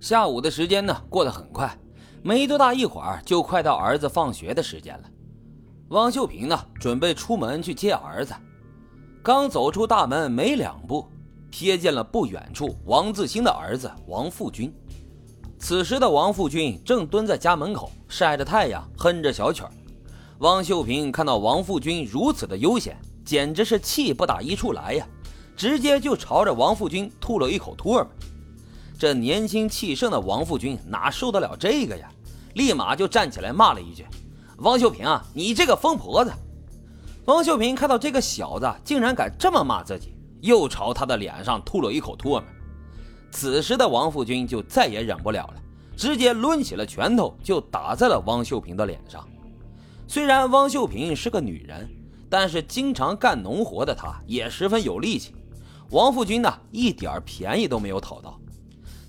下午的时间呢过得很快，没多大一会儿就快到儿子放学的时间了。汪秀萍呢准备出门去接儿子，刚走出大门没两步，瞥见了不远处王自兴的儿子王富军。此时的王富军正蹲在家门口晒着太阳，哼着小曲儿。汪秀萍看到王富军如此的悠闲，简直是气不打一处来呀，直接就朝着王富军吐了一口唾沫。这年轻气盛的王富军哪受得了这个呀？立马就站起来骂了一句：“王秀萍啊，你这个疯婆子！”王秀萍看到这个小子竟然敢这么骂自己，又朝他的脸上吐了一口唾沫。此时的王富军就再也忍不了了，直接抡起了拳头就打在了汪秀萍的脸上。虽然汪秀萍是个女人，但是经常干农活的她也十分有力气。王富军呢，一点便宜都没有讨到。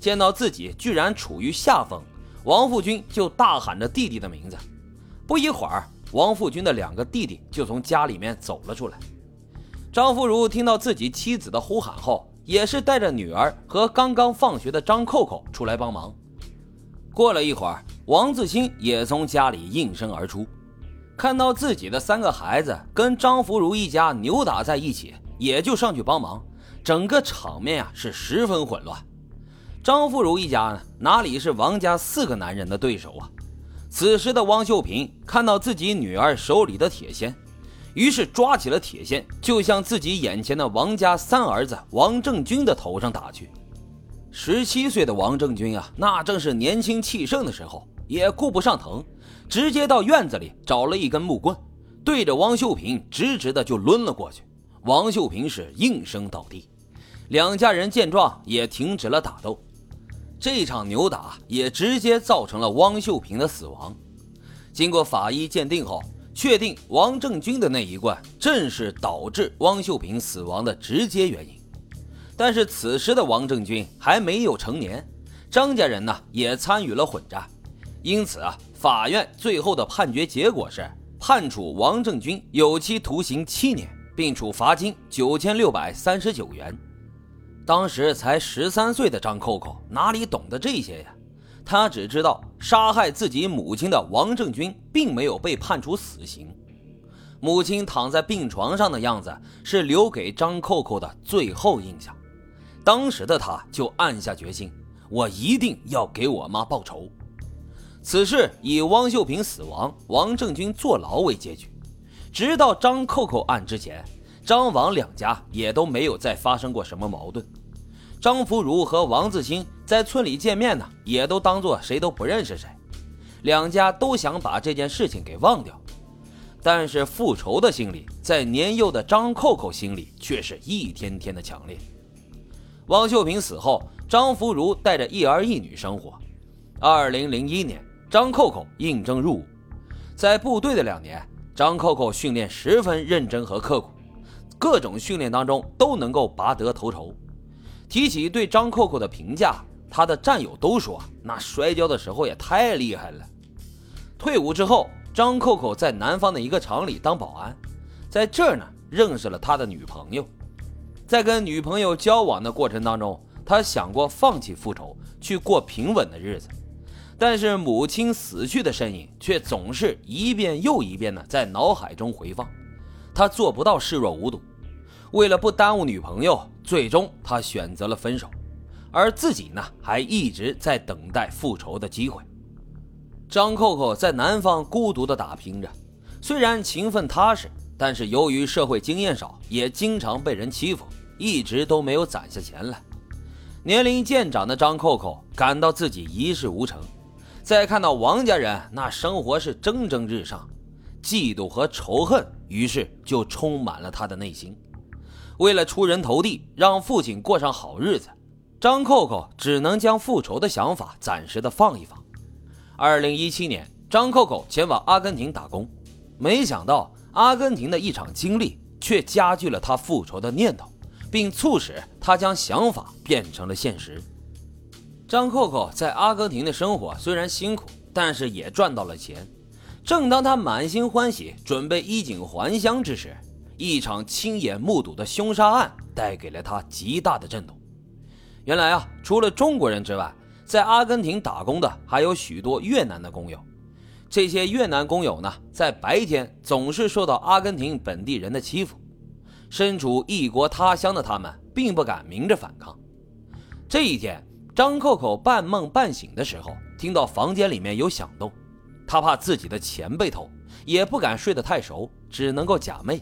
见到自己居然处于下风，王富军就大喊着弟弟的名字。不一会儿，王富军的两个弟弟就从家里面走了出来。张福如听到自己妻子的呼喊后。也是带着女儿和刚刚放学的张扣扣出来帮忙。过了一会儿，王自清也从家里应声而出，看到自己的三个孩子跟张福如一家扭打在一起，也就上去帮忙。整个场面啊是十分混乱。张富如一家呢，哪里是王家四个男人的对手啊？此时的汪秀萍看到自己女儿手里的铁锨。于是抓起了铁锨，就向自己眼前的王家三儿子王正军的头上打去。十七岁的王正军啊，那正是年轻气盛的时候，也顾不上疼，直接到院子里找了一根木棍，对着王秀萍直直的就抡了过去。王秀萍是应声倒地，两家人见状也停止了打斗。这场扭打也直接造成了汪秀萍的死亡。经过法医鉴定后。确定王正军的那一罐正是导致汪秀萍死亡的直接原因，但是此时的王正军还没有成年，张家人呢也参与了混战，因此啊，法院最后的判决结果是判处王正军有期徒刑七年，并处罚金九千六百三十九元。当时才十三岁的张扣扣哪里懂得这些呀？他只知道杀害自己母亲的王正军并没有被判处死刑，母亲躺在病床上的样子是留给张扣扣的最后印象。当时的他就暗下决心，我一定要给我妈报仇。此事以汪秀萍死亡、王正军坐牢为结局。直到张扣扣案之前，张王两家也都没有再发生过什么矛盾。张福如和王自清在村里见面呢，也都当做谁都不认识谁。两家都想把这件事情给忘掉，但是复仇的心理在年幼的张扣扣心里却是一天天的强烈。汪秀萍死后，张福如带着一儿一女生活。二零零一年，张扣扣应征入伍，在部队的两年，张扣扣训练十分认真和刻苦，各种训练当中都能够拔得头筹。提起对张扣扣的评价，他的战友都说那摔跤的时候也太厉害了。退伍之后，张扣扣在南方的一个厂里当保安，在这儿呢认识了他的女朋友。在跟女朋友交往的过程当中，他想过放弃复仇，去过平稳的日子，但是母亲死去的身影却总是一遍又一遍的在脑海中回放，他做不到视若无睹。为了不耽误女朋友，最终他选择了分手，而自己呢，还一直在等待复仇的机会。张扣扣在南方孤独的打拼着，虽然勤奋踏实，但是由于社会经验少，也经常被人欺负，一直都没有攒下钱来。年龄渐长的张扣扣感到自己一事无成，再看到王家人那生活是蒸蒸日上，嫉妒和仇恨于是就充满了他的内心。为了出人头地，让父亲过上好日子，张扣扣只能将复仇的想法暂时的放一放。二零一七年，张扣扣前往阿根廷打工，没想到阿根廷的一场经历却加剧了他复仇的念头，并促使他将想法变成了现实。张扣扣在阿根廷的生活虽然辛苦，但是也赚到了钱。正当他满心欢喜，准备衣锦还乡之时，一场亲眼目睹的凶杀案带给了他极大的震动。原来啊，除了中国人之外，在阿根廷打工的还有许多越南的工友。这些越南工友呢，在白天总是受到阿根廷本地人的欺负，身处异国他乡的他们并不敢明着反抗。这一天，张扣扣半梦半醒的时候，听到房间里面有响动，他怕自己的钱被偷，也不敢睡得太熟，只能够假寐。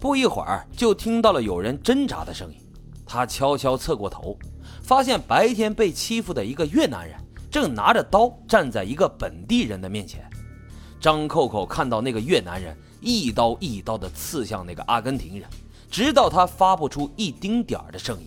不一会儿，就听到了有人挣扎的声音，他悄悄侧过头，发现白天被欺负的一个越南人。正拿着刀站在一个本地人的面前，张扣扣看到那个越南人一刀一刀地刺向那个阿根廷人，直到他发不出一丁点儿的声音。